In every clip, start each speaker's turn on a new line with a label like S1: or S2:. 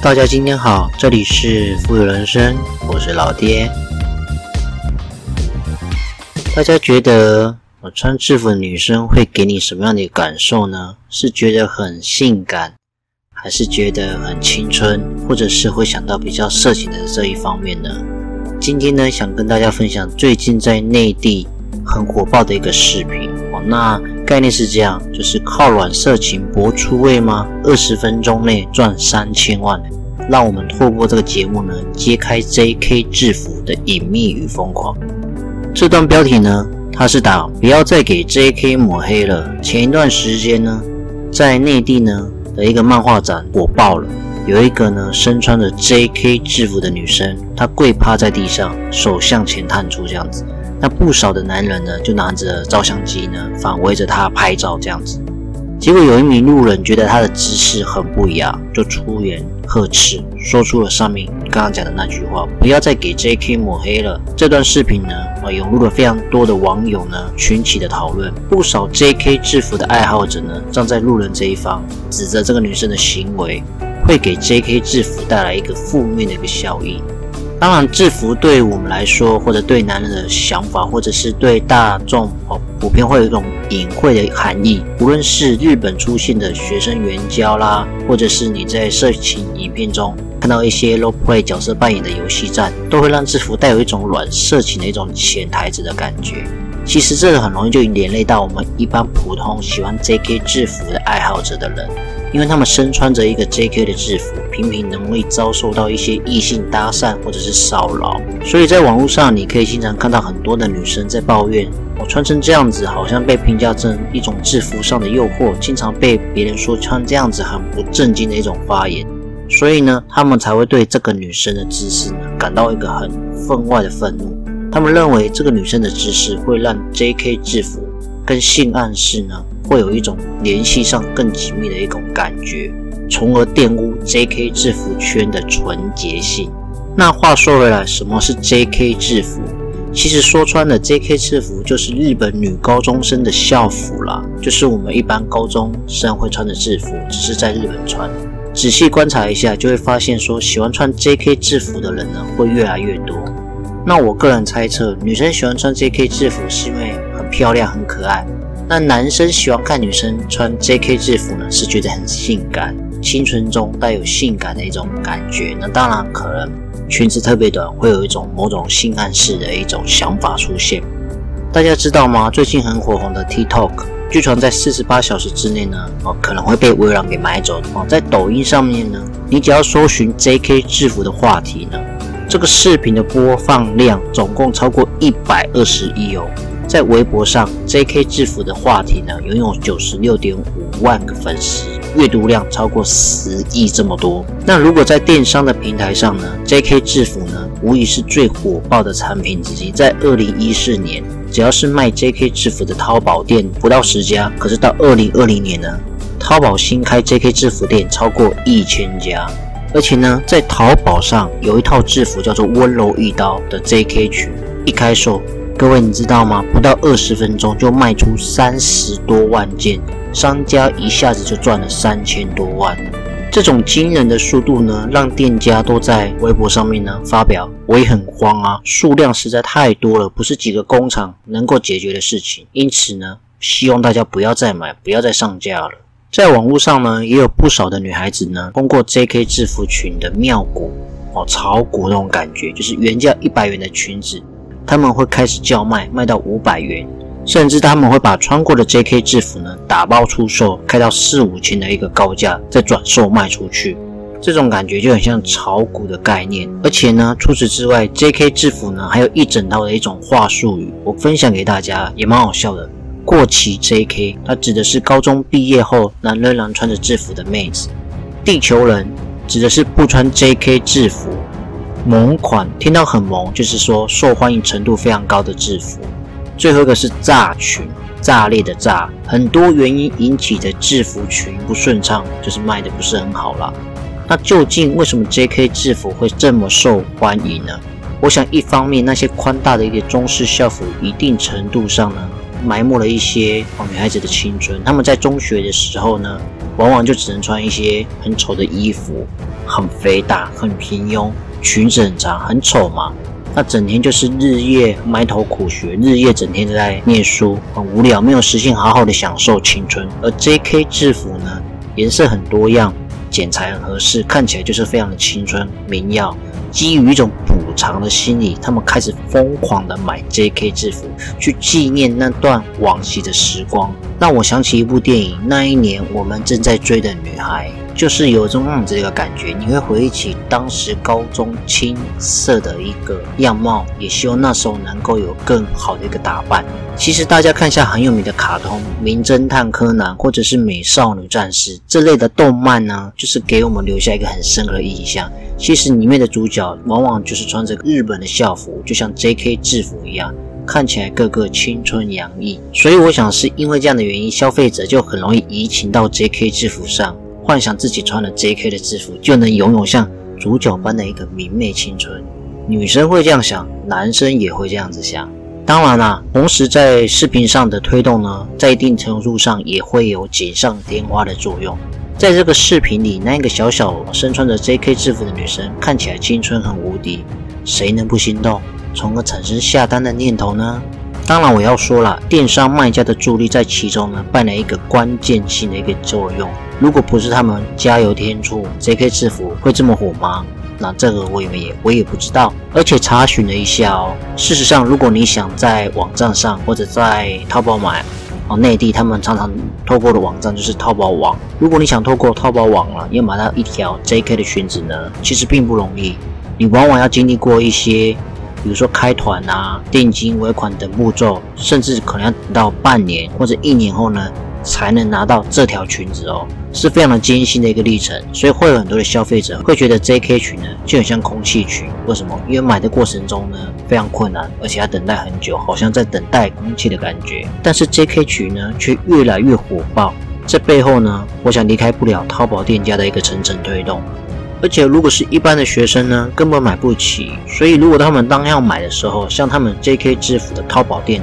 S1: 大家今天好，这里是富有人生，我是老爹。大家觉得我穿制服的女生会给你什么样的感受呢？是觉得很性感，还是觉得很青春，或者是会想到比较色情的这一方面呢？今天呢，想跟大家分享最近在内地很火爆的一个视频那概念是这样，就是靠软色情博出位吗？二十分钟内赚三千万，让我们透过这个节目呢，揭开 J.K. 制服的隐秘与疯狂。这段标题呢，它是打不要再给 J.K. 抹黑了。前一段时间呢，在内地呢的一个漫画展火爆了，有一个呢身穿着 J.K. 制服的女生，她跪趴在地上，手向前探出这样子。那不少的男人呢，就拿着照相机呢，反围着他拍照这样子。结果有一名路人觉得他的姿势很不雅，就出言呵斥，说出了上面刚刚讲的那句话：“不要再给 J.K. 抹黑了。”这段视频呢，啊，涌入了非常多的网友呢群起的讨论。不少 J.K. 制服的爱好者呢，站在路人这一方，指责这个女生的行为会给 J.K. 制服带来一个负面的一个效应。当然，制服对我们来说，或者对男人的想法，或者是对大众哦，普遍会有一种隐晦的含义。无论是日本出现的学生援交啦，或者是你在色情影片中看到一些 role play 角色扮演的游戏战，都会让制服带有一种软色情的一种潜台词的感觉。其实这个很容易就连累到我们一般普通喜欢 J.K. 制服的爱好者的人。因为他们身穿着一个 J.K. 的制服，频频容易遭受到一些异性搭讪或者是骚扰，所以在网络上你可以经常看到很多的女生在抱怨，我穿成这样子好像被评价成一种制服上的诱惑，经常被别人说穿这样子很不正经的一种发言，所以呢，他们才会对这个女生的姿势呢感到一个很分外的愤怒，他们认为这个女生的姿势会让 J.K. 制服跟性暗示呢。会有一种联系上更紧密的一种感觉，从而玷污 J.K. 制服圈的纯洁性。那话说回来，什么是 J.K. 制服？其实说穿了，J.K. 制服就是日本女高中生的校服啦，就是我们一般高中生会穿的制服，只是在日本穿。仔细观察一下，就会发现说，喜欢穿 J.K. 制服的人呢，会越来越多。那我个人猜测，女生喜欢穿 J.K. 制服是因为很漂亮、很可爱。那男生喜欢看女生穿 J.K. 制服呢，是觉得很性感，青春中带有性感的一种感觉。那当然可能裙子特别短，会有一种某种性暗示的一种想法出现。大家知道吗？最近很火红的 TikTok，据传在四十八小时之内呢，哦可能会被微软给买走。哦，在抖音上面呢，你只要搜寻 J.K. 制服的话题呢，这个视频的播放量总共超过一百二十亿哦。在微博上，J.K. 制服的话题呢，拥有九十六点五万个粉丝，阅读量超过十亿这么多。那如果在电商的平台上呢，J.K. 制服呢，无疑是最火爆的产品之一。在二零一四年，只要是卖 J.K. 制服的淘宝店不到十家，可是到二零二零年呢，淘宝新开 J.K. 制服店超过一千家，而且呢，在淘宝上有一套制服叫做“温柔一刀”的 J.K. 裙，一开售。各位，你知道吗？不到二十分钟就卖出三十多万件，商家一下子就赚了三千多万。这种惊人的速度呢，让店家都在微博上面呢发表：“我也很慌啊，数量实在太多了，不是几个工厂能够解决的事情。”因此呢，希望大家不要再买，不要再上架了。在网络上呢，也有不少的女孩子呢，通过 J.K. 制服裙的妙股哦，炒股那种感觉，就是原价一百元的裙子。他们会开始叫卖，卖到五百元，甚至他们会把穿过的 J.K. 制服呢打包出售，开到四五千的一个高价，再转售卖出去。这种感觉就很像炒股的概念。而且呢，除此之外，J.K. 制服呢还有一整套的一种话术语，我分享给大家，也蛮好笑的。过期 J.K. 它指的是高中毕业后男仍然穿着制服的妹子。地球人指的是不穿 J.K. 制服。萌款听到很萌，就是说受欢迎程度非常高的制服。最后一个是炸裙，炸裂的炸，很多原因引起的制服裙不顺畅，就是卖的不是很好啦。那究竟为什么 J.K. 制服会这么受欢迎呢？我想一方面那些宽大的一个中式校服，一定程度上呢，埋没了一些女孩子的青春。他们在中学的时候呢，往往就只能穿一些很丑的衣服。很肥大、很平庸，裙子很长、很丑嘛。那整天就是日夜埋头苦学，日夜整天都在念书，很无聊，没有时间好好的享受青春。而 J.K. 制服呢，颜色很多样，剪裁很合适，看起来就是非常的青春明耀。基于一种补偿的心理，他们开始疯狂的买 J.K. 制服，去纪念那段往昔的时光，让我想起一部电影，那一年我们正在追的女孩。就是有种样子的一个感觉，你会回忆起当时高中青涩的一个样貌，也希望那时候能够有更好的一个打扮。其实大家看一下很有名的卡通《名侦探柯南》或者是《美少女战士》这类的动漫呢，就是给我们留下一个很深刻的印象。其实里面的主角往往就是穿着日本的校服，就像 J.K. 制服一样，看起来个个青春洋溢。所以我想是因为这样的原因，消费者就很容易移情到 J.K. 制服上。幻想自己穿了 J.K. 的制服就能拥有像主角般的一个明媚青春，女生会这样想，男生也会这样子想。当然啦，同时在视频上的推动呢，在一定程度上也会有锦上添花的作用。在这个视频里，那个小小身穿着 J.K. 制服的女生看起来青春很无敌，谁能不心动，从而产生下单的念头呢？当然，我要说了，电商卖家的助力在其中呢，扮演一个关键性的一个作用。如果不是他们加油添醋，J.K. 制服会这么火吗？那这个我也我也不知道。而且查询了一下哦，事实上，如果你想在网站上或者在淘宝买，哦，内地他们常常透过的网站就是淘宝网。如果你想透过淘宝网啊，要买到一条 J.K. 的裙子呢，其实并不容易。你往往要经历过一些。比如说开团啊、定金、尾款等步骤，甚至可能要等到半年或者一年后呢，才能拿到这条裙子哦，是非常的艰辛的一个历程。所以会有很多的消费者会觉得 J.K. 裙呢就很像空气裙，为什么？因为买的过程中呢非常困难，而且要等待很久，好像在等待空气的感觉。但是 J.K. 裙呢却越来越火爆，这背后呢，我想离开不了淘宝店家的一个层层推动。而且，如果是一般的学生呢，根本买不起。所以，如果他们当要买的时候，像他们 J.K. 制服的淘宝店，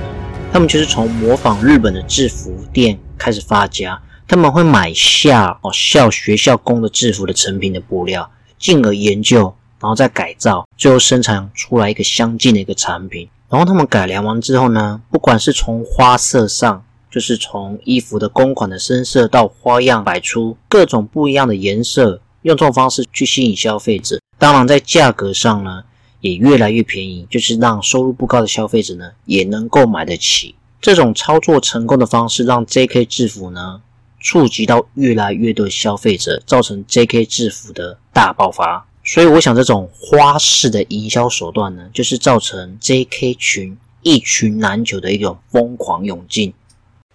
S1: 他们就是从模仿日本的制服店开始发家。他们会买下哦校学校供的制服的成品的布料，进而研究，然后再改造，最后生产出来一个相近的一个产品。然后他们改良完之后呢，不管是从花色上，就是从衣服的公款的深色到花样百出，各种不一样的颜色。用这种方式去吸引消费者，当然在价格上呢也越来越便宜，就是让收入不高的消费者呢也能够买得起。这种操作成功的方式，让 J.K. 制服呢触及到越来越多消费者，造成 J.K. 制服的大爆发。所以我想，这种花式的营销手段呢，就是造成 J.K. 群一群难求的一种疯狂涌进。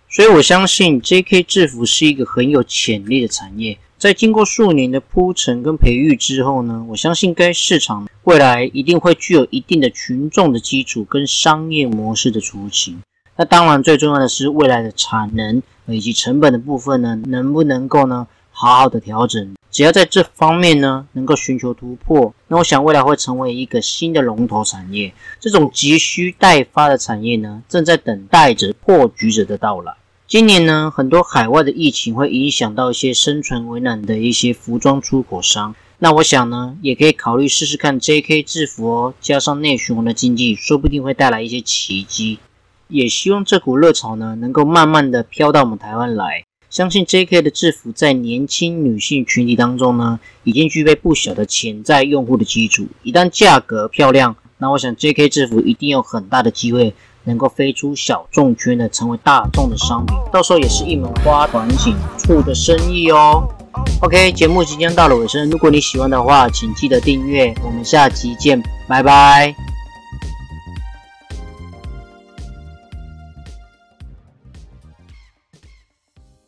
S1: 所以我相信 J.K. 制服是一个很有潜力的产业。在经过数年的铺陈跟培育之后呢，我相信该市场未来一定会具有一定的群众的基础跟商业模式的雏形。那当然最重要的是未来的产能以及成本的部分呢，能不能够呢好好的调整？只要在这方面呢能够寻求突破，那我想未来会成为一个新的龙头产业。这种急需待发的产业呢，正在等待着破局者的到来。今年呢，很多海外的疫情会影响到一些生存为难的一些服装出口商。那我想呢，也可以考虑试试看 J.K. 制服哦，加上内循环的经济，说不定会带来一些奇迹。也希望这股热潮呢，能够慢慢的飘到我们台湾来。相信 J.K. 的制服在年轻女性群体当中呢，已经具备不小的潜在用户的基础。一旦价格漂亮，那我想 J.K. 制服一定有很大的机会。能够飞出小众圈的，成为大众的商品，到时候也是一门花团锦簇的生意哦。OK，节目即将到了尾声，如果你喜欢的话，请记得订阅。我们下期见，拜拜。